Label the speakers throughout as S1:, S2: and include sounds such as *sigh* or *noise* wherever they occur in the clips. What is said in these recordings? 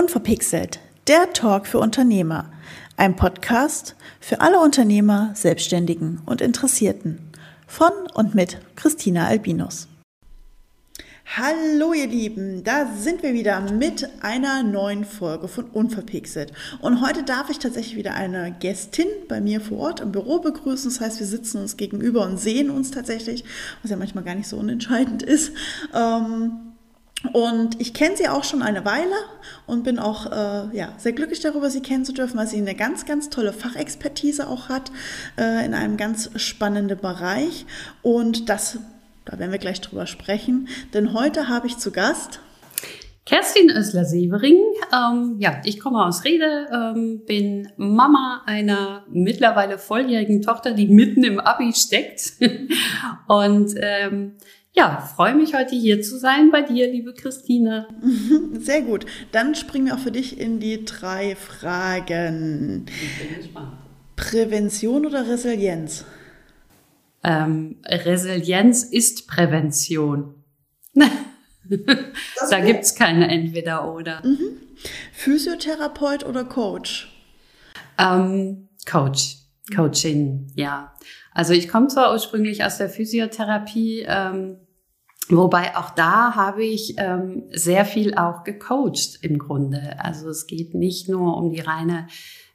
S1: Unverpixelt, der Talk für Unternehmer. Ein Podcast für alle Unternehmer, Selbstständigen und Interessierten. Von und mit Christina Albinus. Hallo ihr Lieben, da sind wir wieder mit einer neuen Folge von Unverpixelt. Und heute darf ich tatsächlich wieder eine Gästin bei mir vor Ort im Büro begrüßen. Das heißt, wir sitzen uns gegenüber und sehen uns tatsächlich, was ja manchmal gar nicht so unentscheidend ist. Ähm, und ich kenne sie auch schon eine Weile und bin auch äh, ja, sehr glücklich darüber, sie kennen zu dürfen, weil sie eine ganz, ganz tolle Fachexpertise auch hat äh, in einem ganz spannenden Bereich. Und das da werden wir gleich drüber sprechen, denn heute habe ich zu Gast
S2: Kerstin Össler-Severing. Ähm, ja, ich komme aus Rede, ähm, bin Mama einer mittlerweile volljährigen Tochter, die mitten im Abi steckt. *laughs* Und ähm, ja, freue mich heute hier zu sein bei dir, liebe Christine. *laughs*
S1: Sehr gut. Dann springen wir auch für dich in die drei Fragen. Ich bin gespannt. Prävention oder Resilienz?
S2: ähm, Resilienz ist Prävention. *laughs* da gibt es keine Entweder-Oder. Mhm.
S1: Physiotherapeut oder Coach?
S2: Ähm, Coach, Coaching, ja. Also ich komme zwar ursprünglich aus der Physiotherapie, ähm, wobei auch da habe ich ähm, sehr viel auch gecoacht im Grunde. Also es geht nicht nur um die reine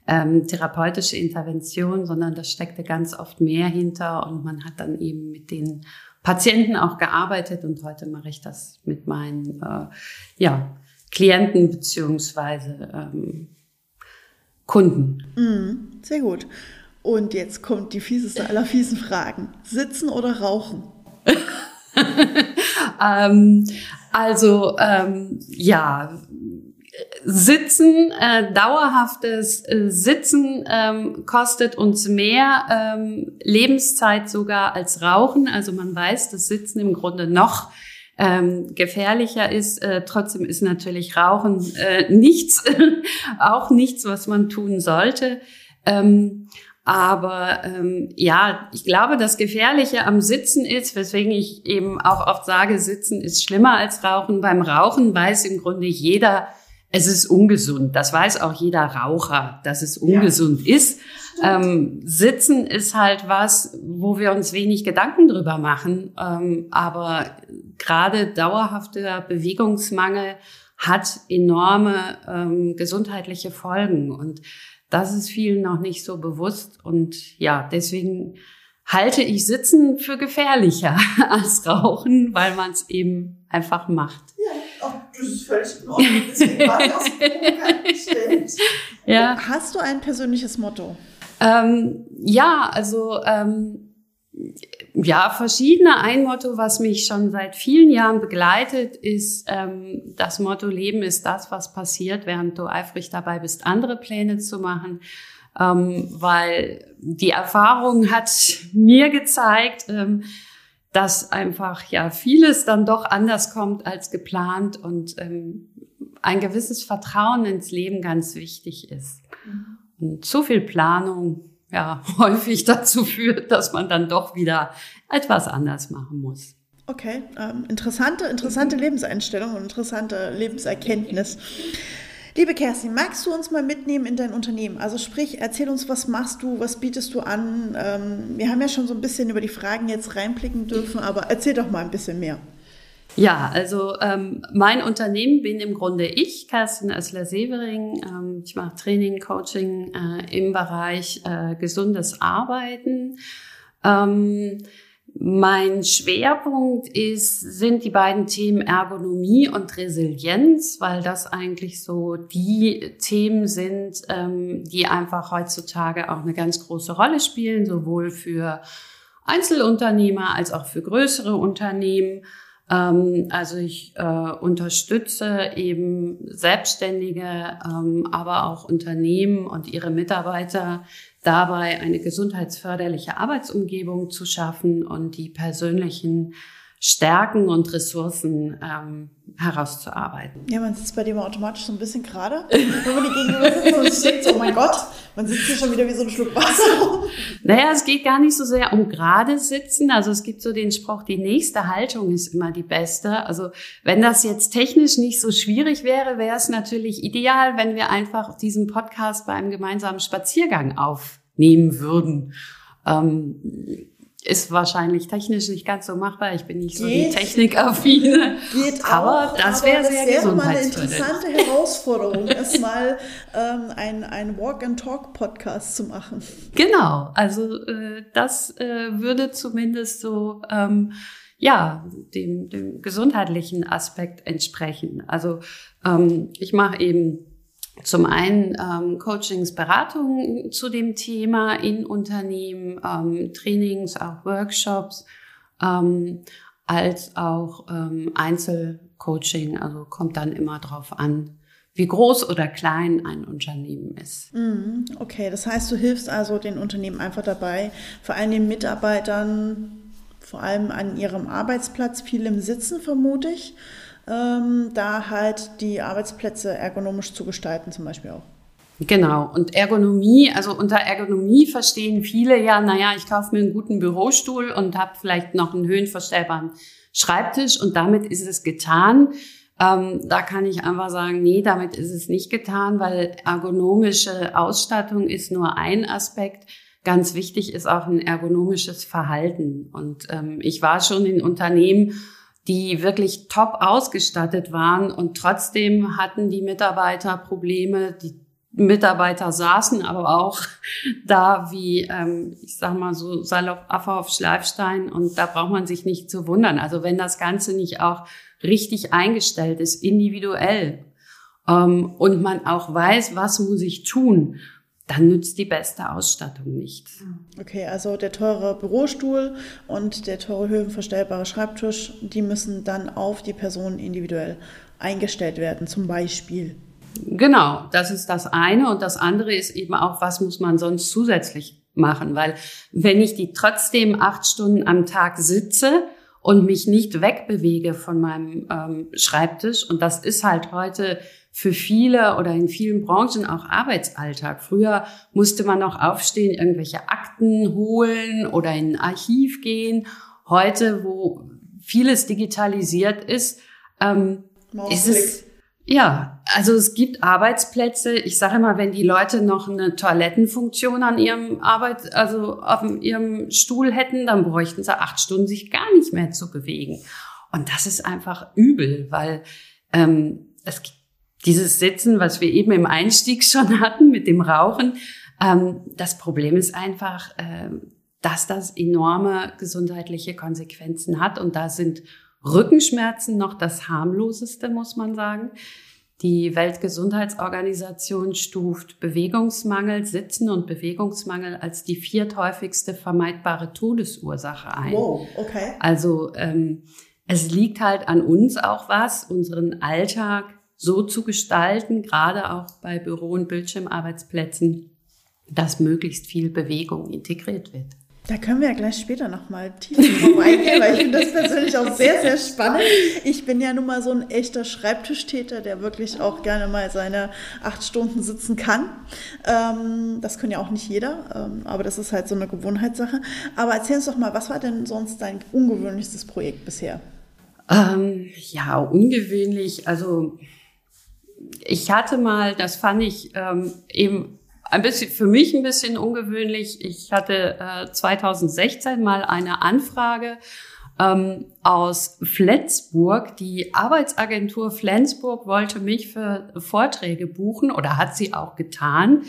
S2: ähm, therapeutische Intervention, sondern da steckte ganz oft mehr hinter und man hat dann eben mit den Patienten auch gearbeitet und heute mache ich das mit meinen äh, ja, Klienten beziehungsweise ähm, Kunden.
S1: Mm, sehr gut. Und jetzt kommt die fieseste aller fiesen Fragen. Sitzen oder rauchen? *laughs*
S2: ähm, also ähm, ja, Sitzen, äh, dauerhaftes äh, Sitzen ähm, kostet uns mehr ähm, Lebenszeit sogar als Rauchen. Also man weiß, dass Sitzen im Grunde noch ähm, gefährlicher ist. Äh, trotzdem ist natürlich Rauchen äh, nichts, *laughs* auch nichts, was man tun sollte. Ähm, aber ähm, ja, ich glaube, das Gefährliche am Sitzen ist, weswegen ich eben auch oft sage, Sitzen ist schlimmer als Rauchen. Beim Rauchen weiß im Grunde jeder, es ist ungesund. Das weiß auch jeder Raucher, dass es ungesund ja. ist. Ähm, Sitzen ist halt was, wo wir uns wenig Gedanken drüber machen. Ähm, aber gerade dauerhafter Bewegungsmangel hat enorme ähm, gesundheitliche Folgen. Und das ist vielen noch nicht so bewusst. Und ja, deswegen halte ich Sitzen für gefährlicher *laughs* als Rauchen, weil man es eben einfach macht.
S1: Ja, das ist völlig in Ordnung. Deswegen war das ja. Hast du ein persönliches Motto?
S2: Ähm, ja, also ähm, ja, verschiedene. Ein Motto, was mich schon seit vielen Jahren begleitet, ist ähm, das Motto Leben ist das, was passiert, während du eifrig dabei bist, andere Pläne zu machen. Ähm, weil die Erfahrung hat mir gezeigt, ähm, dass einfach ja vieles dann doch anders kommt als geplant und ähm, ein gewisses Vertrauen ins Leben ganz wichtig ist. Mhm. Und zu viel Planung ja *laughs* häufig dazu führt, dass man dann doch wieder etwas anders machen muss.
S1: Okay, ähm, interessante, interessante Lebenseinstellung und interessante Lebenserkenntnis. Liebe Kerstin, magst du uns mal mitnehmen in dein Unternehmen? Also sprich, erzähl uns, was machst du, was bietest du an? Ähm, wir haben ja schon so ein bisschen über die Fragen jetzt reinblicken dürfen, aber erzähl doch mal ein bisschen mehr.
S2: Ja, also ähm, mein Unternehmen bin im Grunde ich, Kerstin Össler-Severing. Ähm, ich mache Training, Coaching äh, im Bereich äh, gesundes Arbeiten. Ähm, mein Schwerpunkt ist, sind die beiden Themen Ergonomie und Resilienz, weil das eigentlich so die Themen sind, ähm, die einfach heutzutage auch eine ganz große Rolle spielen, sowohl für Einzelunternehmer als auch für größere Unternehmen. Ähm, also ich äh, unterstütze eben Selbstständige, ähm, aber auch Unternehmen und ihre Mitarbeiter dabei, eine gesundheitsförderliche Arbeitsumgebung zu schaffen und die persönlichen Stärken und Ressourcen ähm, herauszuarbeiten.
S1: Ja, man sitzt bei dem automatisch so ein bisschen gerade. Wenn man die gegenüber sitzt und so, oh mein Gott, man sitzt hier schon wieder wie so ein Schluck Wasser.
S2: Naja, es geht gar nicht so sehr um gerade sitzen. Also es gibt so den Spruch, die nächste Haltung ist immer die beste. Also wenn das jetzt technisch nicht so schwierig wäre, wäre es natürlich ideal, wenn wir einfach diesen Podcast bei einem gemeinsamen Spaziergang aufnehmen würden. Ähm, ist wahrscheinlich technisch nicht ganz so machbar. Ich bin nicht so geht, die Technikaffine. Geht aber auch, das wäre sehr
S1: das wäre mal eine interessante Herausforderung, es mal ähm, ein, ein Walk-and-Talk-Podcast zu machen.
S2: Genau, also äh, das äh, würde zumindest so ähm, ja dem, dem gesundheitlichen Aspekt entsprechen. Also ähm, ich mache eben zum einen ähm, Coachings, Beratungen zu dem Thema in Unternehmen, ähm, Trainings, auch Workshops, ähm, als auch ähm, Einzelcoaching. Also kommt dann immer drauf an, wie groß oder klein ein Unternehmen ist.
S1: Mhm, okay, das heißt, du hilfst also den Unternehmen einfach dabei, vor allem den Mitarbeitern, vor allem an ihrem Arbeitsplatz, viel im Sitzen vermute ich ähm, da halt die Arbeitsplätze ergonomisch zu gestalten, zum Beispiel auch.
S2: Genau. Und Ergonomie, also unter Ergonomie verstehen viele ja, naja, ich kaufe mir einen guten Bürostuhl und habe vielleicht noch einen höhenverstellbaren Schreibtisch und damit ist es getan. Ähm, da kann ich einfach sagen, nee, damit ist es nicht getan, weil ergonomische Ausstattung ist nur ein Aspekt. Ganz wichtig ist auch ein ergonomisches Verhalten. Und ähm, ich war schon in Unternehmen, die wirklich top ausgestattet waren und trotzdem hatten die Mitarbeiter Probleme. Die Mitarbeiter saßen aber auch *laughs* da wie, ähm, ich sag mal so salopp Affe auf Schleifstein und da braucht man sich nicht zu wundern. Also wenn das Ganze nicht auch richtig eingestellt ist, individuell ähm, und man auch weiß, was muss ich tun dann nützt die beste Ausstattung nichts.
S1: Okay, also der teure Bürostuhl und der teure höhenverstellbare Schreibtisch, die müssen dann auf die Person individuell eingestellt werden, zum Beispiel.
S2: Genau, das ist das eine. Und das andere ist eben auch, was muss man sonst zusätzlich machen? Weil wenn ich die trotzdem acht Stunden am Tag sitze und mich nicht wegbewege von meinem ähm, Schreibtisch, und das ist halt heute für viele oder in vielen Branchen auch Arbeitsalltag. Früher musste man noch aufstehen, irgendwelche Akten holen oder in ein Archiv gehen. Heute, wo vieles digitalisiert ist, ähm, ist es ja, also es gibt Arbeitsplätze. Ich sage immer, wenn die Leute noch eine Toilettenfunktion an ihrem Arbeit, also auf ihrem Stuhl hätten, dann bräuchten sie acht Stunden sich gar nicht mehr zu bewegen. Und das ist einfach übel, weil ähm, es gibt dieses Sitzen, was wir eben im Einstieg *laughs* schon hatten mit dem Rauchen, ähm, das Problem ist einfach, äh, dass das enorme gesundheitliche Konsequenzen hat. Und da sind Rückenschmerzen noch das harmloseste, muss man sagen. Die Weltgesundheitsorganisation stuft Bewegungsmangel, Sitzen und Bewegungsmangel als die vierthäufigste vermeidbare Todesursache ein.
S1: Wow, okay.
S2: Also ähm, es liegt halt an uns auch was, unseren Alltag so zu gestalten, gerade auch bei Büro- und Bildschirmarbeitsplätzen, dass möglichst viel Bewegung integriert wird.
S1: Da können wir ja gleich später nochmal tiefer drauf eingehen, weil ich finde das persönlich auch sehr, sehr spannend. Ich bin ja nun mal so ein echter Schreibtischtäter, der wirklich auch gerne mal seine acht Stunden sitzen kann. Ähm, das können ja auch nicht jeder, ähm, aber das ist halt so eine Gewohnheitssache. Aber erzähl uns doch mal, was war denn sonst dein ungewöhnlichstes Projekt bisher?
S2: Ähm, ja, ungewöhnlich. Also ich hatte mal, das fand ich ähm, eben ein bisschen für mich ein bisschen ungewöhnlich. Ich hatte äh, 2016 mal eine Anfrage ähm, aus Flensburg. Die Arbeitsagentur Flensburg wollte mich für Vorträge buchen oder hat sie auch getan,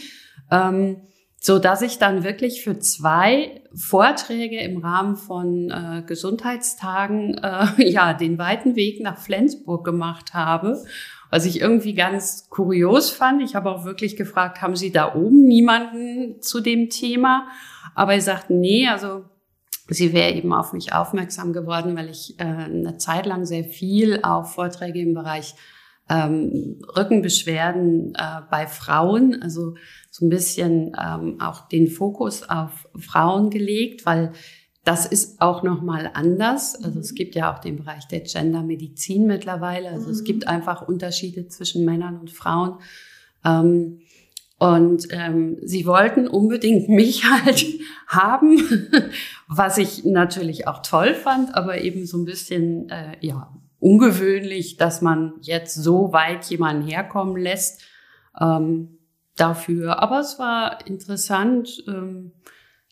S2: ähm, so dass ich dann wirklich für zwei Vorträge im Rahmen von äh, Gesundheitstagen äh, *laughs* ja den weiten Weg nach Flensburg gemacht habe was ich irgendwie ganz kurios fand. Ich habe auch wirklich gefragt, haben Sie da oben niemanden zu dem Thema? Aber er sagt, nee, also sie wäre eben auf mich aufmerksam geworden, weil ich äh, eine Zeit lang sehr viel auch Vorträge im Bereich ähm, Rückenbeschwerden äh, bei Frauen, also so ein bisschen ähm, auch den Fokus auf Frauen gelegt, weil das ist auch nochmal anders. Also es gibt ja auch den Bereich der Gendermedizin mittlerweile. Also es gibt einfach Unterschiede zwischen Männern und Frauen. Ähm, und ähm, sie wollten unbedingt *laughs* mich halt haben, was ich natürlich auch toll fand, aber eben so ein bisschen äh, ja ungewöhnlich, dass man jetzt so weit jemanden herkommen lässt ähm, dafür. Aber es war interessant. Ähm,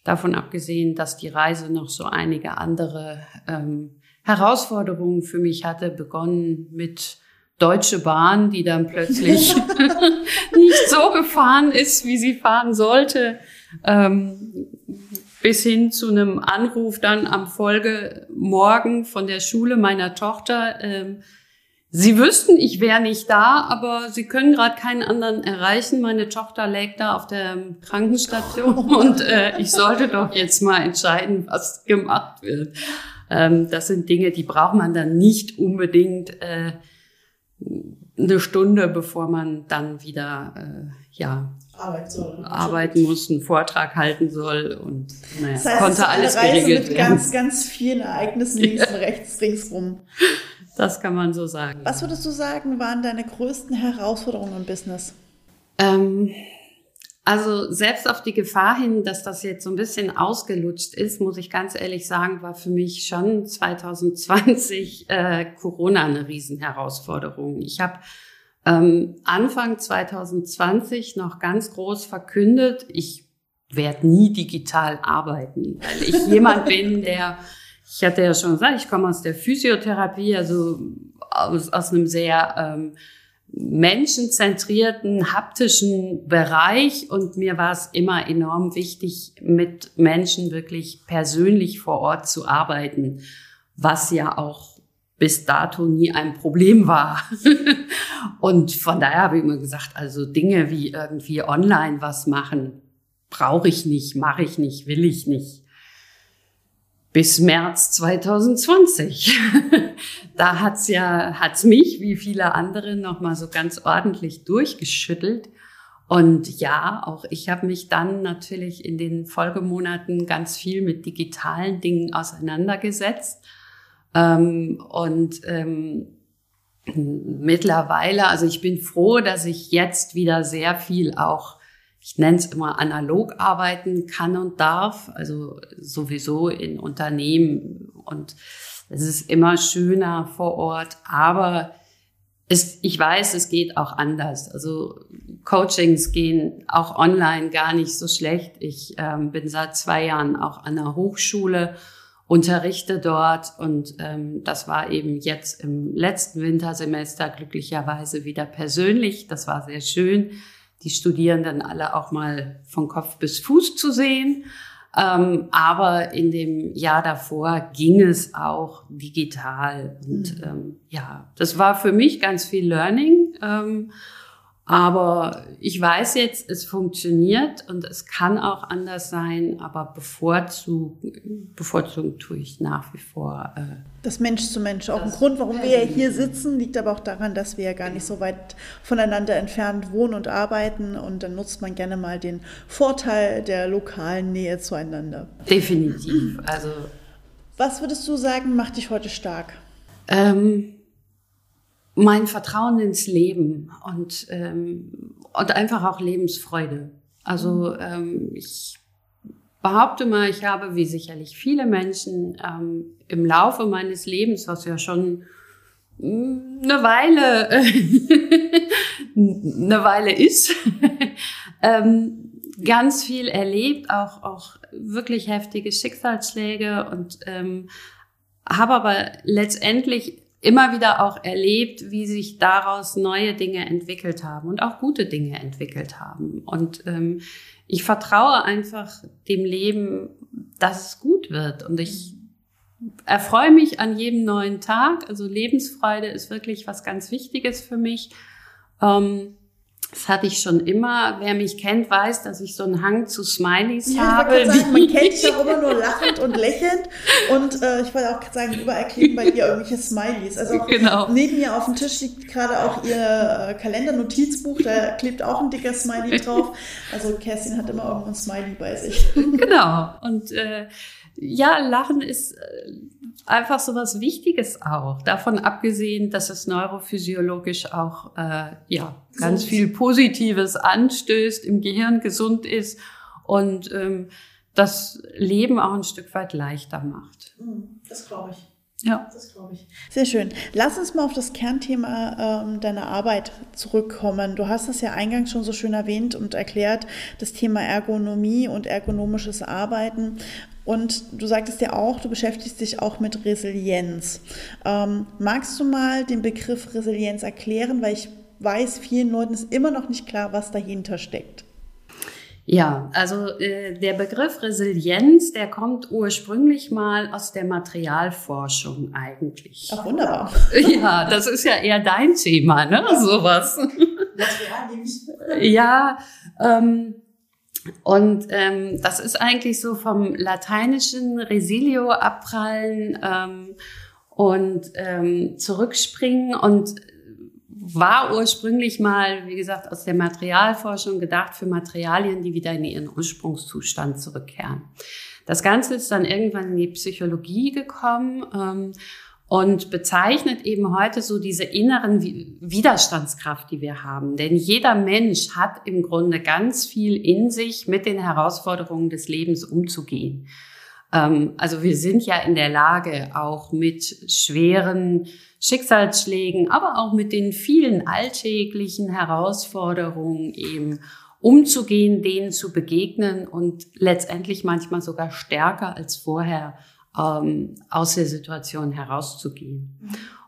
S2: Davon abgesehen, dass die Reise noch so einige andere ähm, Herausforderungen für mich hatte, begonnen mit Deutsche Bahn, die dann plötzlich *laughs* nicht so gefahren ist, wie sie fahren sollte, ähm, bis hin zu einem Anruf dann am Folgemorgen von der Schule meiner Tochter, ähm, Sie wüssten, ich wäre nicht da, aber Sie können gerade keinen anderen erreichen. Meine Tochter lägt da auf der Krankenstation *laughs* und äh, ich sollte doch jetzt mal entscheiden, was gemacht wird. Ähm, das sind Dinge, die braucht man dann nicht unbedingt äh, eine Stunde, bevor man dann wieder äh, ja Arbeiten, arbeiten muss, einen Vortrag halten soll und naja, das heißt, konnte alles
S1: Reise geregelt mit werden. Ganz, ganz vielen Ereignissen *laughs* links und rechts ringsrum.
S2: Das kann man so sagen.
S1: Was würdest du sagen, waren deine größten Herausforderungen im Business?
S2: Ähm, also selbst auf die Gefahr hin, dass das jetzt so ein bisschen ausgelutscht ist, muss ich ganz ehrlich sagen, war für mich schon 2020 äh, Corona eine Riesenherausforderung. Ich habe ähm, Anfang 2020 noch ganz groß verkündet, ich werde nie digital arbeiten, weil ich jemand *laughs* bin, der ich hatte ja schon gesagt, ich komme aus der Physiotherapie, also aus, aus einem sehr ähm, menschenzentrierten, haptischen Bereich und mir war es immer enorm wichtig, mit Menschen wirklich persönlich vor Ort zu arbeiten, was ja auch bis dato nie ein Problem war. *laughs* und von daher habe ich immer gesagt, also Dinge wie irgendwie online was machen, brauche ich nicht, mache ich nicht, will ich nicht bis März 2020. *laughs* da hat's ja, hat's mich wie viele andere noch mal so ganz ordentlich durchgeschüttelt. Und ja, auch ich habe mich dann natürlich in den Folgemonaten ganz viel mit digitalen Dingen auseinandergesetzt. Ähm, und ähm, mittlerweile, also ich bin froh, dass ich jetzt wieder sehr viel auch ich nenne es immer analog arbeiten kann und darf, also sowieso in Unternehmen und es ist immer schöner vor Ort, aber es, ich weiß, es geht auch anders. Also Coachings gehen auch online gar nicht so schlecht. Ich ähm, bin seit zwei Jahren auch an der Hochschule, unterrichte dort und ähm, das war eben jetzt im letzten Wintersemester glücklicherweise wieder persönlich. Das war sehr schön die Studierenden alle auch mal von Kopf bis Fuß zu sehen. Ähm, aber in dem Jahr davor ging es auch digital. Und mhm. ähm, ja, das war für mich ganz viel Learning. Ähm, aber ich weiß jetzt, es funktioniert und es kann auch anders sein, aber bevorzugen, bevorzugen tue ich nach wie vor.
S1: Äh, das Mensch zu Mensch. Auch ein Grund, warum wir ja hier sitzen, liegt aber auch daran, dass wir ja gar nicht so weit voneinander entfernt wohnen und arbeiten. Und dann nutzt man gerne mal den Vorteil der lokalen Nähe zueinander.
S2: Definitiv. Also.
S1: Was würdest du sagen, macht dich heute stark?
S2: Ähm, mein Vertrauen ins Leben und, ähm, und einfach auch Lebensfreude. Also ähm, ich behaupte mal, ich habe, wie sicherlich viele Menschen, ähm, im Laufe meines Lebens, was ja schon mm, eine Weile, eine *laughs* Weile ist, *laughs* ähm, ganz viel erlebt, auch, auch wirklich heftige Schicksalsschläge und ähm, habe aber letztendlich immer wieder auch erlebt, wie sich daraus neue Dinge entwickelt haben und auch gute Dinge entwickelt haben. Und ähm, ich vertraue einfach dem Leben, dass es gut wird. Und ich erfreue mich an jedem neuen Tag. Also Lebensfreude ist wirklich was ganz Wichtiges für mich. Ähm, das hatte ich schon immer. Wer mich kennt, weiß, dass ich so einen Hang zu Smileys ja, habe.
S1: Ich sagen, man *laughs* kennt dich auch immer nur lachend und lächelnd. Und äh, ich wollte auch sagen, überall kleben bei dir irgendwelche Smileys. Also genau. neben mir auf dem Tisch liegt gerade auch ihr äh, Kalender-Notizbuch. Da klebt auch ein dicker Smiley drauf. Also Kerstin hat immer irgendwo ein Smiley bei sich.
S2: Genau. Und äh, ja, Lachen ist äh, einfach so was Wichtiges auch. Davon abgesehen, dass es neurophysiologisch auch äh, ja ganz so. viel Positives anstößt, im Gehirn gesund ist und ähm, das Leben auch ein Stück weit leichter macht.
S1: Hm, das glaube ich. Ja, das glaube ich. Sehr schön. Lass uns mal auf das Kernthema ähm, deiner Arbeit zurückkommen. Du hast es ja eingangs schon so schön erwähnt und erklärt, das Thema Ergonomie und ergonomisches Arbeiten. Und du sagtest ja auch, du beschäftigst dich auch mit Resilienz. Ähm, magst du mal den Begriff Resilienz erklären? Weil ich weiß, vielen Leuten ist immer noch nicht klar, was dahinter steckt.
S2: Ja, also äh, der Begriff Resilienz, der kommt ursprünglich mal aus der Materialforschung eigentlich.
S1: Ach, wunderbar. *laughs*
S2: Ja, das ist ja eher dein Thema, ne? Sowas. ja, ähm, und ähm, das ist eigentlich so vom lateinischen Resilio abprallen ähm, und ähm, zurückspringen und war ursprünglich mal, wie gesagt, aus der Materialforschung gedacht für Materialien, die wieder in ihren Ursprungszustand zurückkehren. Das Ganze ist dann irgendwann in die Psychologie gekommen ähm, und bezeichnet eben heute so diese inneren Widerstandskraft, die wir haben. Denn jeder Mensch hat im Grunde ganz viel in sich, mit den Herausforderungen des Lebens umzugehen. Ähm, also wir sind ja in der Lage, auch mit schweren Schicksalsschlägen, aber auch mit den vielen alltäglichen Herausforderungen eben umzugehen, denen zu begegnen und letztendlich manchmal sogar stärker als vorher ähm, aus der Situation herauszugehen.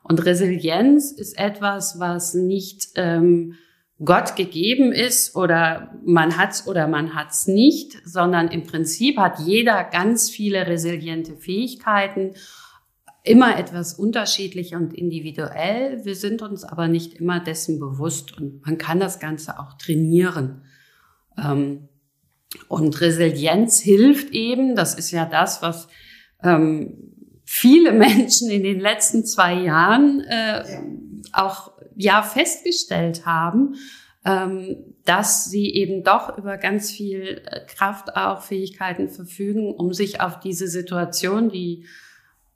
S2: Und Resilienz ist etwas, was nicht ähm, Gott gegeben ist oder man hat's oder man hat's nicht, sondern im Prinzip hat jeder ganz viele resiliente Fähigkeiten immer etwas unterschiedlich und individuell. Wir sind uns aber nicht immer dessen bewusst und man kann das Ganze auch trainieren. Ähm, und Resilienz hilft eben, das ist ja das, was ähm, viele *laughs* Menschen in den letzten zwei Jahren äh, auch ja festgestellt haben, ähm, dass sie eben doch über ganz viel äh, Kraft auch Fähigkeiten verfügen, um sich auf diese Situation, die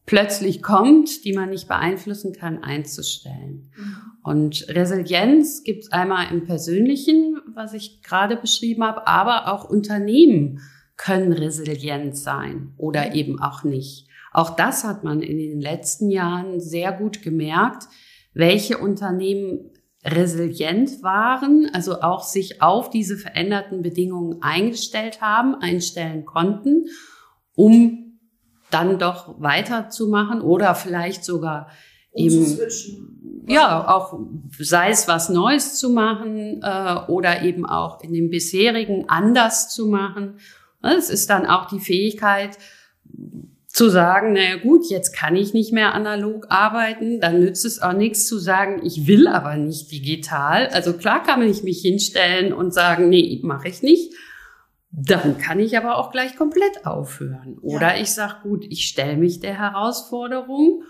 S2: plötzlich kommt, die man nicht beeinflussen kann, einzustellen. Mhm. Und Resilienz gibt es einmal im Persönlichen, was ich gerade beschrieben habe, aber auch Unternehmen können resilient sein oder eben auch nicht. Auch das hat man in den letzten Jahren sehr gut gemerkt, welche Unternehmen resilient waren, also auch sich auf diese veränderten Bedingungen eingestellt haben, einstellen konnten, um dann doch weiterzumachen oder vielleicht sogar eben ja auch sei es was Neues zu machen äh, oder eben auch in dem bisherigen anders zu machen. Es ist dann auch die Fähigkeit zu sagen, naja gut, jetzt kann ich nicht mehr analog arbeiten, dann nützt es auch nichts zu sagen, ich will aber nicht digital. Also klar kann man nicht mich hinstellen und sagen, nee, mache ich nicht. Dann kann ich aber auch gleich komplett aufhören. Oder ja. ich sage, gut, ich stelle mich der Herausforderung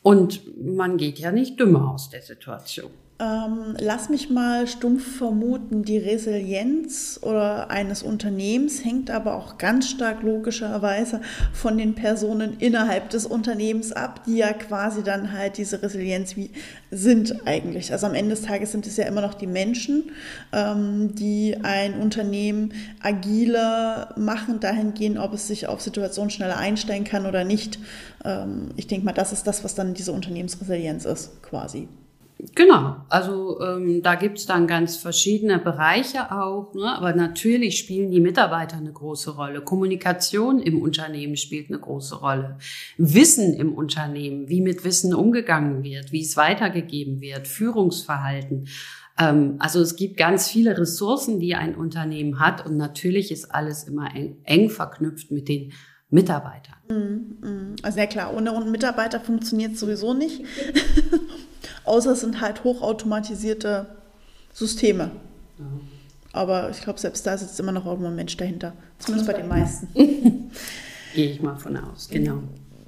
S2: und man geht ja nicht dümmer aus der Situation.
S1: Ähm, lass mich mal stumpf vermuten, die Resilienz oder eines Unternehmens hängt aber auch ganz stark logischerweise von den Personen innerhalb des Unternehmens ab, die ja quasi dann halt diese Resilienz wie sind eigentlich. Also am Ende des Tages sind es ja immer noch die Menschen, ähm, die ein Unternehmen agiler machen, dahingehend, ob es sich auf Situationen schneller einstellen kann oder nicht. Ähm, ich denke mal, das ist das, was dann diese Unternehmensresilienz ist, quasi.
S2: Genau, also ähm, da gibt's dann ganz verschiedene Bereiche auch, ne? aber natürlich spielen die Mitarbeiter eine große Rolle. Kommunikation im Unternehmen spielt eine große Rolle. Wissen im Unternehmen, wie mit Wissen umgegangen wird, wie es weitergegeben wird, Führungsverhalten. Ähm, also es gibt ganz viele Ressourcen, die ein Unternehmen hat und natürlich ist alles immer eng, eng verknüpft mit den Mitarbeitern.
S1: Mm, mm. Also ja klar, ohne Mitarbeiter funktioniert es sowieso nicht. *laughs* Außer es sind halt hochautomatisierte Systeme. Ja. Aber ich glaube, selbst da sitzt immer noch irgendwo ein Mensch dahinter. Zumindest bei den meisten. *laughs*
S2: Gehe ich mal von aus, genau.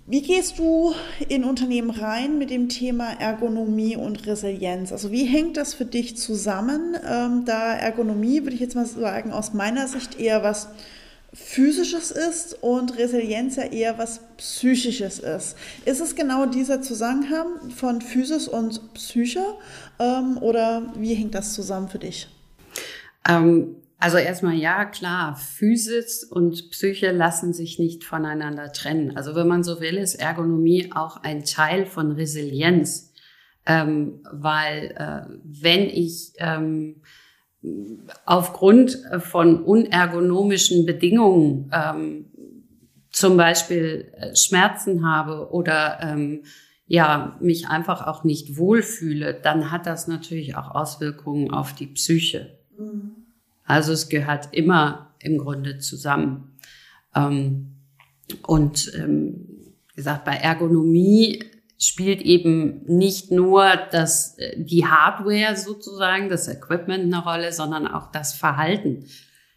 S1: Wie gehst du in Unternehmen rein mit dem Thema Ergonomie und Resilienz? Also wie hängt das für dich zusammen? Ähm, da Ergonomie, würde ich jetzt mal sagen, aus meiner Sicht eher was physisches ist und Resilienz ja eher was psychisches ist. Ist es genau dieser Zusammenhang von Physis und Psyche ähm, oder wie hängt das zusammen für dich?
S2: Ähm, also erstmal ja, klar, Physis und Psyche lassen sich nicht voneinander trennen. Also wenn man so will, ist Ergonomie auch ein Teil von Resilienz, ähm, weil äh, wenn ich ähm, aufgrund von unergonomischen Bedingungen ähm, zum Beispiel äh, Schmerzen habe oder ähm, ja mich einfach auch nicht wohlfühle, dann hat das natürlich auch Auswirkungen auf die Psyche. Mhm. Also es gehört immer im Grunde zusammen. Ähm, und ähm, wie gesagt, bei Ergonomie spielt eben nicht nur das, äh, die Hardware sozusagen, das Equipment eine Rolle, sondern auch das Verhalten.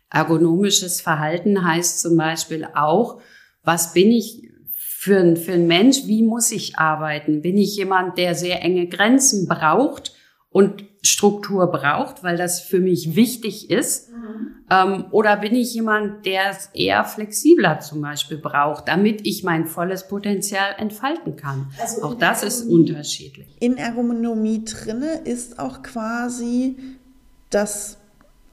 S2: Ergonomisches Verhalten heißt zum Beispiel auch, was bin ich für ein, für ein Mensch, wie muss ich arbeiten? Bin ich jemand, der sehr enge Grenzen braucht und Struktur braucht, weil das für mich wichtig ist? Mhm. Ähm, oder bin ich jemand, der es eher flexibler zum Beispiel braucht, damit ich mein volles Potenzial entfalten kann? Also auch das ist unterschiedlich.
S1: In Ergonomie drinne ist auch quasi das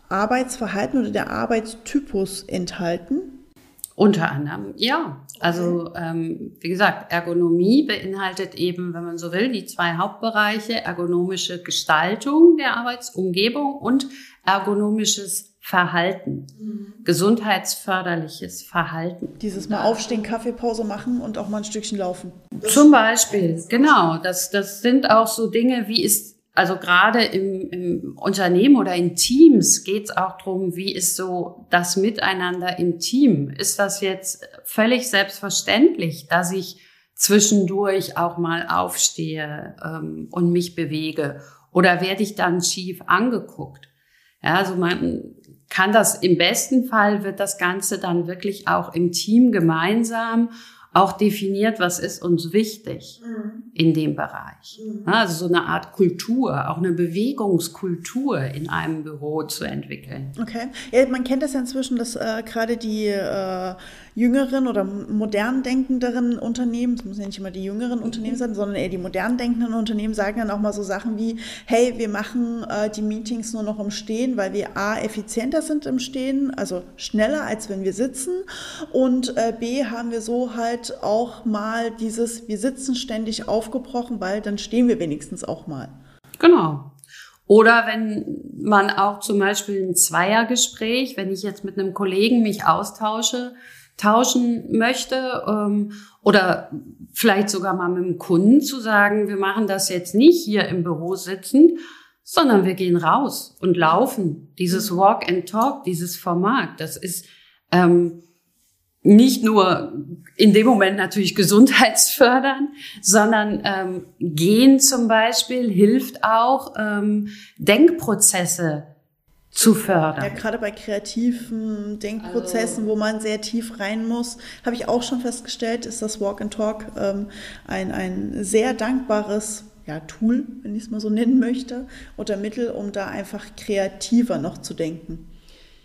S1: Arbeitsverhalten oder der Arbeitstypus enthalten.
S2: Unter anderem, ja. Also ähm, wie gesagt, Ergonomie beinhaltet eben, wenn man so will, die zwei Hauptbereiche, ergonomische Gestaltung der Arbeitsumgebung und ergonomisches Verhalten, mhm. gesundheitsförderliches Verhalten.
S1: Dieses mal aufstehen, Kaffeepause machen und auch mal ein Stückchen laufen.
S2: Zum Beispiel, genau. Das, das sind auch so Dinge, wie ist also gerade im, im Unternehmen oder in Teams geht es auch drum, wie ist so das Miteinander im Team? Ist das jetzt völlig selbstverständlich, dass ich zwischendurch auch mal aufstehe ähm, und mich bewege? Oder werde ich dann schief angeguckt? Ja, also man kann das im besten Fall wird das Ganze dann wirklich auch im Team gemeinsam auch definiert, was ist uns wichtig mhm. in dem Bereich. Mhm. Also so eine Art Kultur, auch eine Bewegungskultur in einem Büro zu entwickeln.
S1: Okay. Ja, man kennt das ja inzwischen, dass äh, gerade die äh, jüngeren oder modern denkenderen Unternehmen, es müssen ja nicht immer die jüngeren mhm. Unternehmen sein, sondern eher die modern denkenden Unternehmen sagen dann auch mal so Sachen wie, hey, wir machen äh, die Meetings nur noch im Stehen, weil wir A, effizienter sind im Stehen, also schneller, als wenn wir sitzen und äh, B, haben wir so halt auch mal dieses, wir sitzen ständig aufgebrochen, weil dann stehen wir wenigstens auch mal.
S2: Genau. Oder wenn man auch zum Beispiel ein Zweiergespräch, wenn ich jetzt mit einem Kollegen mich austausche, tauschen möchte ähm, oder vielleicht sogar mal mit dem Kunden zu sagen, wir machen das jetzt nicht hier im Büro sitzen, sondern wir gehen raus und laufen. Dieses Walk and Talk, dieses Format, das ist ähm, nicht nur in dem Moment natürlich *laughs* gesundheitsfördern, sondern ähm, gehen zum Beispiel hilft auch, ähm, Denkprozesse zu fördern.
S1: Ja, gerade bei kreativen Denkprozessen, also, wo man sehr tief rein muss, habe ich auch schon festgestellt, ist das Walk and Talk ähm, ein, ein sehr dankbares ja, Tool, wenn ich es mal so nennen möchte, oder Mittel, um da einfach kreativer noch zu denken.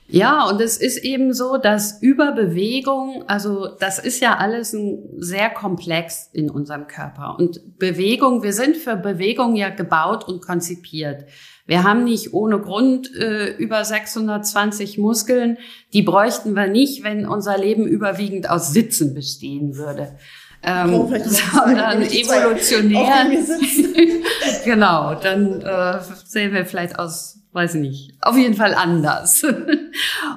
S2: Ja, und es ist eben so, dass über Bewegung, also das ist ja alles ein sehr komplex in unserem Körper. Und Bewegung, wir sind für Bewegung ja gebaut und konzipiert. Wir haben nicht ohne Grund äh, über 620 Muskeln. Die bräuchten wir nicht, wenn unser Leben überwiegend aus Sitzen bestehen würde. Ähm, oh, *laughs* sondern evolutionär. *laughs* genau, dann äh, sehen wir vielleicht aus weiß nicht, auf jeden Fall anders. *laughs*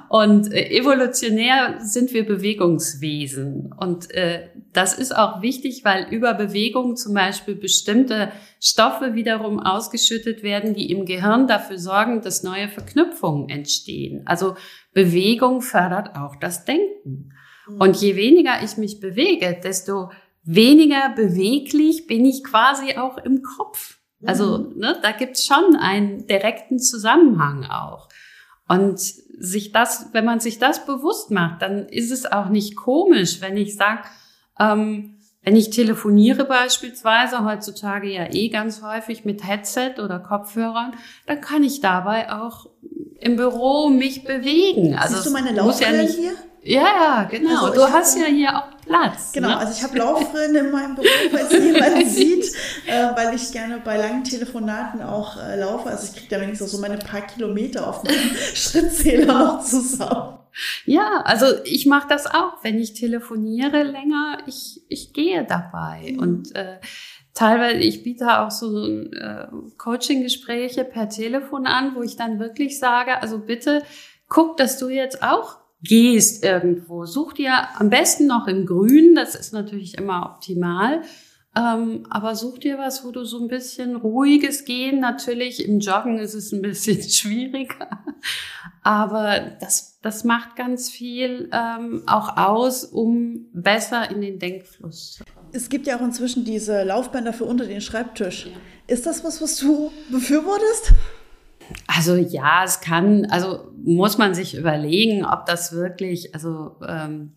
S2: Und äh, evolutionär sind wir Bewegungswesen. Und äh, das ist auch wichtig, weil über Bewegung zum Beispiel bestimmte Stoffe wiederum ausgeschüttet werden, die im Gehirn dafür sorgen, dass neue Verknüpfungen entstehen. Also Bewegung fördert auch das Denken. Mhm. Und je weniger ich mich bewege, desto weniger beweglich bin ich quasi auch im Kopf. Also mhm. ne, da gibt's schon einen direkten Zusammenhang auch. Und sich das, wenn man sich das bewusst macht, dann ist es auch nicht komisch, wenn ich sage, ähm, wenn ich telefoniere beispielsweise, heutzutage ja eh ganz häufig mit Headset oder Kopfhörern, dann kann ich dabei auch im Büro mich bewegen. Also
S1: Siehst du meine
S2: muss ja nicht,
S1: hier?
S2: Ja, ja, genau.
S1: Also
S2: du hast ja hier auch Platz.
S1: Genau,
S2: ne?
S1: also ich habe Laufbrillen in meinem Büro, falls *laughs* niemand sieht, äh, weil ich gerne bei langen Telefonaten auch äh, laufe. Also ich kriege da wenigstens so meine paar Kilometer auf meinem *laughs* Schrittzähler noch zusammen.
S2: Ja, also ich mache das auch, wenn ich telefoniere länger, ich, ich gehe dabei.
S1: Mhm.
S2: Und äh, teilweise, ich biete auch so äh, Coaching-Gespräche per Telefon an, wo ich dann wirklich sage, also bitte guck, dass du jetzt auch gehst irgendwo. Such dir am besten noch im Grün, das ist natürlich immer optimal. Ähm, aber such dir was, wo du so ein bisschen ruhiges gehen. Natürlich im Joggen ist es ein bisschen *laughs* schwieriger. Aber das, das macht ganz viel ähm, auch aus, um besser in den Denkfluss zu.
S1: Es gibt ja auch inzwischen diese Laufbänder für unter den Schreibtisch.
S2: Ja.
S1: Ist das was, was du befürwortest?
S2: Also ja, es kann, also muss man sich überlegen, ob das wirklich, also ähm,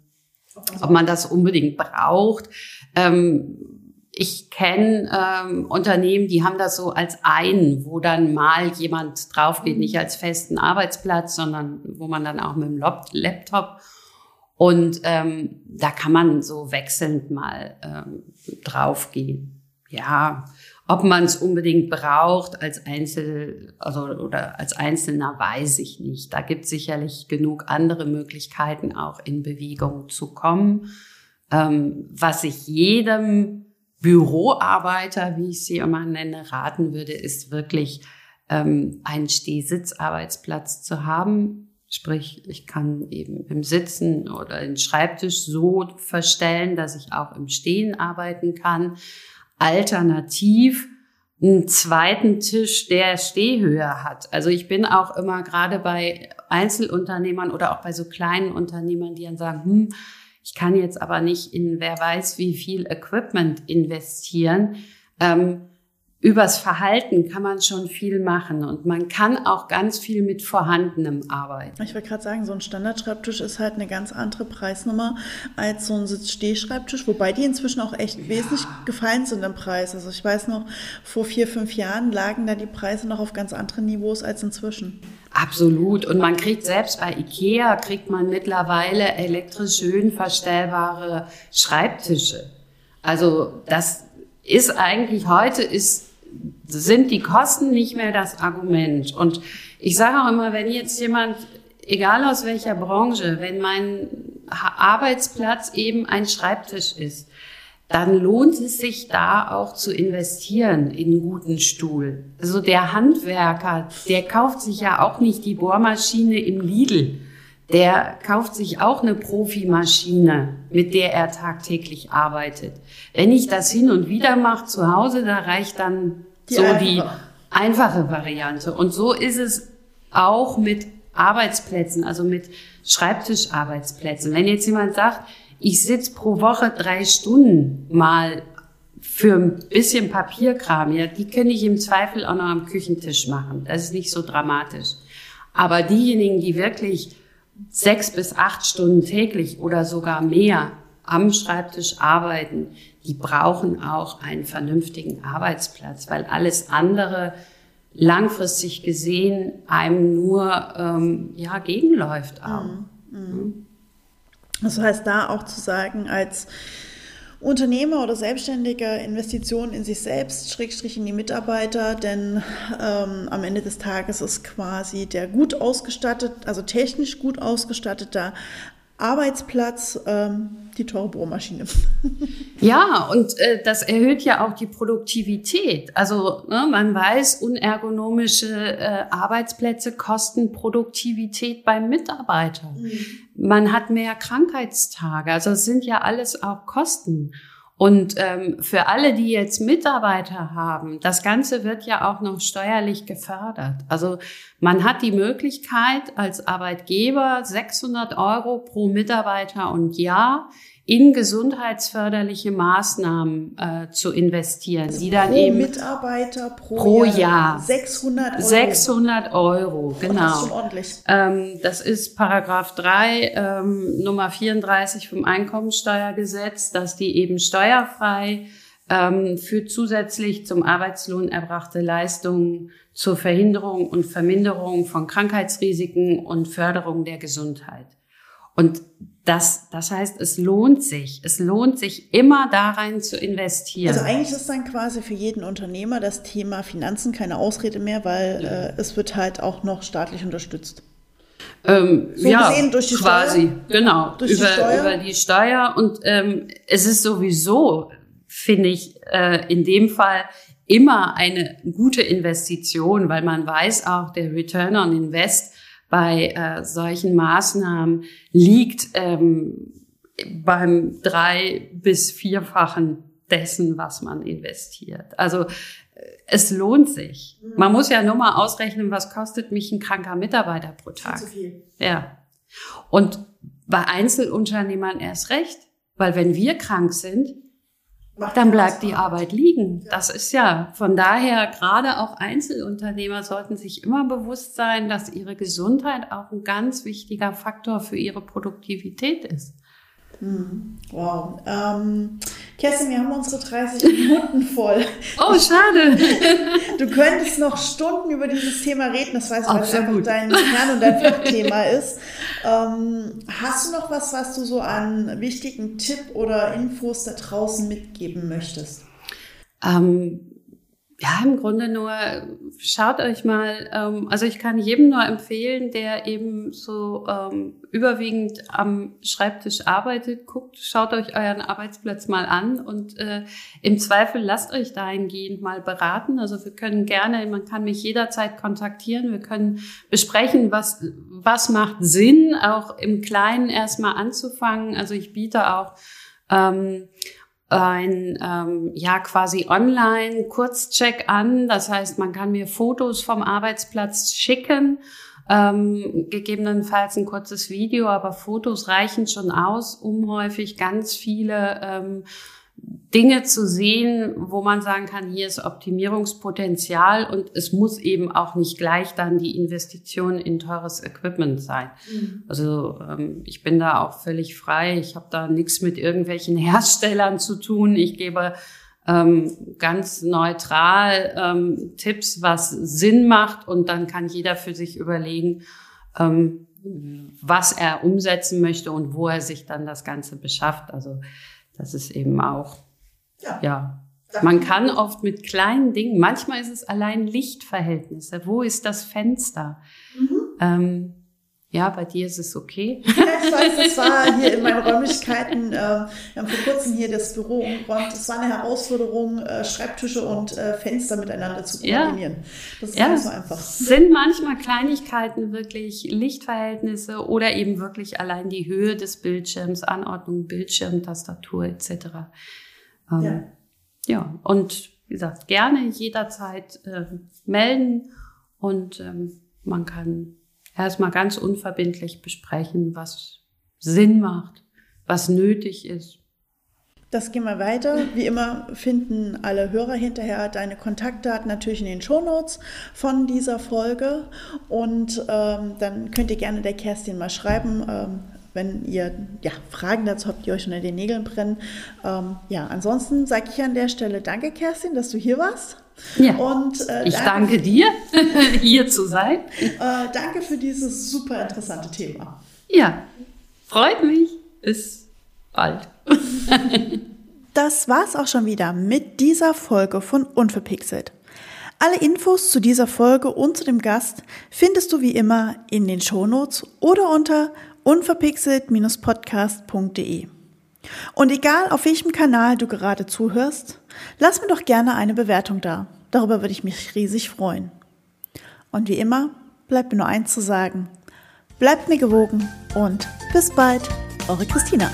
S2: ob man das unbedingt braucht. Ähm, ich kenne ähm, Unternehmen, die haben das so als ein, wo dann mal jemand drauf geht, nicht als festen Arbeitsplatz, sondern wo man dann auch mit dem Lap- Laptop und ähm, da kann man so wechselnd mal ähm, draufgehen. Ja, ob man es unbedingt braucht als Einzel also, oder als Einzelner, weiß ich nicht. Da gibt sicherlich genug andere Möglichkeiten, auch in Bewegung zu kommen. Ähm, was ich jedem Büroarbeiter, wie ich sie immer nenne, raten würde, ist wirklich ähm, einen Stehsitzarbeitsplatz zu haben. Sprich, ich kann eben im Sitzen oder den Schreibtisch so verstellen, dass ich auch im Stehen arbeiten kann. Alternativ einen zweiten Tisch, der Stehhöhe hat. Also ich bin auch immer gerade bei Einzelunternehmern oder auch bei so kleinen Unternehmern, die dann sagen, hm, ich kann jetzt aber nicht in wer weiß wie viel Equipment investieren. Ähm, übers Verhalten kann man schon viel machen und man kann auch ganz viel mit Vorhandenem arbeiten.
S1: Ich wollte gerade sagen, so ein Standardschreibtisch ist halt eine ganz andere Preisnummer als so ein Sitzstehschreibtisch, wobei die inzwischen auch echt wesentlich gefallen sind im Preis. Also ich weiß noch, vor vier, fünf Jahren lagen da die Preise noch auf ganz anderen Niveaus als inzwischen.
S2: Absolut. Und man kriegt selbst bei Ikea, kriegt man mittlerweile elektrisch schön verstellbare Schreibtische. Also das ist eigentlich heute ist, sind die Kosten nicht mehr das Argument. Und ich sage auch immer, wenn jetzt jemand, egal aus welcher Branche, wenn mein Arbeitsplatz eben ein Schreibtisch ist, dann lohnt es sich da auch zu investieren in einen guten Stuhl. Also der Handwerker, der kauft sich ja auch nicht die Bohrmaschine im Lidl. Der kauft sich auch eine Profimaschine, mit der er tagtäglich arbeitet. Wenn ich das hin und wieder mache zu Hause, da reicht dann
S1: Die
S2: so
S1: einfache.
S2: die einfache Variante. Und so ist es auch mit Arbeitsplätzen, also mit Schreibtischarbeitsplätzen. Wenn jetzt jemand sagt, ich sitze pro Woche drei Stunden mal für ein bisschen Papierkram, ja, die könnte ich im Zweifel auch noch am Küchentisch machen. Das ist nicht so dramatisch. Aber diejenigen, die wirklich sechs bis acht Stunden täglich oder sogar mehr am Schreibtisch arbeiten, die brauchen auch einen vernünftigen Arbeitsplatz, weil alles andere langfristig gesehen einem nur ähm, ja gegenläuft auch.
S1: Das heißt, da auch zu sagen, als Unternehmer oder Selbstständiger Investitionen in sich selbst, Schrägstrich in die Mitarbeiter, denn ähm, am Ende des Tages ist quasi der gut ausgestattet, also technisch gut ausgestatteter Arbeitsplatz ähm, die teure Bohrmaschine.
S2: Ja, und äh, das erhöht ja auch die Produktivität. Also ne, man weiß, unergonomische äh, Arbeitsplätze kosten Produktivität beim Mitarbeiter. Man hat mehr Krankheitstage. Also es sind ja alles auch Kosten. Und ähm, für alle, die jetzt Mitarbeiter haben, das Ganze wird ja auch noch steuerlich gefördert. Also man hat die Möglichkeit als Arbeitgeber 600 Euro pro Mitarbeiter und Jahr in gesundheitsförderliche Maßnahmen äh, zu investieren, die dann
S1: pro
S2: eben
S1: Mitarbeiter pro,
S2: pro Jahr.
S1: 600 Euro.
S2: 600 Euro,
S1: Das ist
S2: genau.
S1: schon ordentlich.
S2: Ähm, das ist Paragraph 3, ähm, Nummer 34 vom Einkommensteuergesetz, dass die eben steuerfrei ähm, führt zusätzlich zum Arbeitslohn erbrachte Leistungen zur Verhinderung und Verminderung von Krankheitsrisiken und Förderung der Gesundheit. Und das, das heißt, es lohnt sich. Es lohnt sich immer da rein zu investieren.
S1: Also eigentlich ist dann quasi für jeden Unternehmer das Thema Finanzen keine Ausrede mehr, weil äh, es wird halt auch noch staatlich unterstützt.
S2: Ähm, so ja, gesehen durch die quasi, Steuer? genau, durch über, die Steuer? über die Steuer. Und ähm, es ist sowieso, finde ich, äh, in dem Fall immer eine gute Investition, weil man weiß auch, der Return on Invest bei äh, solchen Maßnahmen liegt ähm, beim drei- bis vierfachen dessen, was man investiert. Also äh, es lohnt sich. Mhm. Man muss ja nur mal ausrechnen, was kostet mich ein kranker Mitarbeiter pro Tag. Zu viel. Ja. Und bei Einzelunternehmern erst recht, weil wenn wir krank sind, dann bleibt die Arbeit liegen. Das ist ja von daher gerade auch Einzelunternehmer sollten sich immer bewusst sein, dass ihre Gesundheit auch ein ganz wichtiger Faktor für ihre Produktivität ist.
S1: Hm, wow. Ähm, Kerstin, wir haben unsere 30 *laughs* Minuten voll.
S2: Oh, schade. *laughs*
S1: Du könntest noch Stunden über dieses Thema reden, das weiß ich, weil es einfach dein Kern- und dein Fachthema ist. Ähm, hast du noch was, was du so an wichtigen Tipp oder Infos da draußen mitgeben möchtest?
S2: Ähm, ja, im Grunde nur, schaut euch mal, ähm, also ich kann jedem nur empfehlen, der eben so ähm, überwiegend am Schreibtisch arbeitet, guckt, schaut euch euren Arbeitsplatz mal an und äh, im Zweifel lasst euch dahingehend mal beraten. Also wir können gerne, man kann mich jederzeit kontaktieren, wir können besprechen, was, was macht Sinn, auch im Kleinen erstmal anzufangen. Also ich biete auch ähm, ein ähm, ja quasi online Kurzcheck an. Das heißt, man kann mir Fotos vom Arbeitsplatz schicken, ähm, gegebenenfalls ein kurzes Video, aber Fotos reichen schon aus, um häufig ganz viele ähm, Dinge zu sehen, wo man sagen kann, hier ist Optimierungspotenzial und es muss eben auch nicht gleich dann die Investition in teures Equipment sein. Mhm. Also ähm, ich bin da auch völlig frei. Ich habe da nichts mit irgendwelchen *laughs* Herstellern zu tun. Ich gebe ähm, ganz neutral ähm, Tipps, was Sinn macht und dann kann jeder für sich überlegen, ähm, was er umsetzen möchte und wo er sich dann das Ganze beschafft. Also das ist eben auch, ja. ja. Man kann oft mit kleinen Dingen, manchmal ist es allein Lichtverhältnisse. Wo ist das Fenster? Mhm. Ähm, ja, bei dir ist es okay. *laughs*
S1: Ja, ich weiß, es war hier in meinen Räumlichkeiten, äh, wir haben vor kurzem hier das Büro umgeräumt. Es war eine Herausforderung, äh, Schreibtische und äh, Fenster miteinander zu koordinieren. Ja. Das ist ja, nicht so einfach.
S2: sind manchmal Kleinigkeiten wirklich Lichtverhältnisse oder eben wirklich allein die Höhe des Bildschirms, Anordnung, Bildschirm, Tastatur etc. Ähm, ja. ja, und wie gesagt, gerne jederzeit äh, melden und ähm, man kann erstmal ganz unverbindlich besprechen, was Sinn macht, was nötig ist.
S1: Das gehen wir weiter. Wie immer finden alle Hörer hinterher deine Kontaktdaten natürlich in den Shownotes von dieser Folge. Und ähm, dann könnt ihr gerne der Kerstin mal schreiben, ähm, wenn ihr ja, Fragen dazu habt, die euch unter den Nägeln brennen. Ähm, ja, ansonsten sage ich an der Stelle danke, Kerstin, dass du hier warst.
S2: Ja. Und, äh, ich danke, danke dir, *laughs* hier zu sein.
S1: Äh, danke für dieses super interessante Thema.
S2: Ja, freut mich. Bis bald. *laughs*
S1: das war's auch schon wieder mit dieser Folge von Unverpixelt. Alle Infos zu dieser Folge und zu dem Gast findest du wie immer in den Shownotes oder unter unverpixelt-podcast.de. Und egal auf welchem Kanal du gerade zuhörst, lass mir doch gerne eine Bewertung da. Darüber würde ich mich riesig freuen. Und wie immer, bleibt mir nur eins zu sagen. Bleibt mir gewogen und bis bald, eure Christina.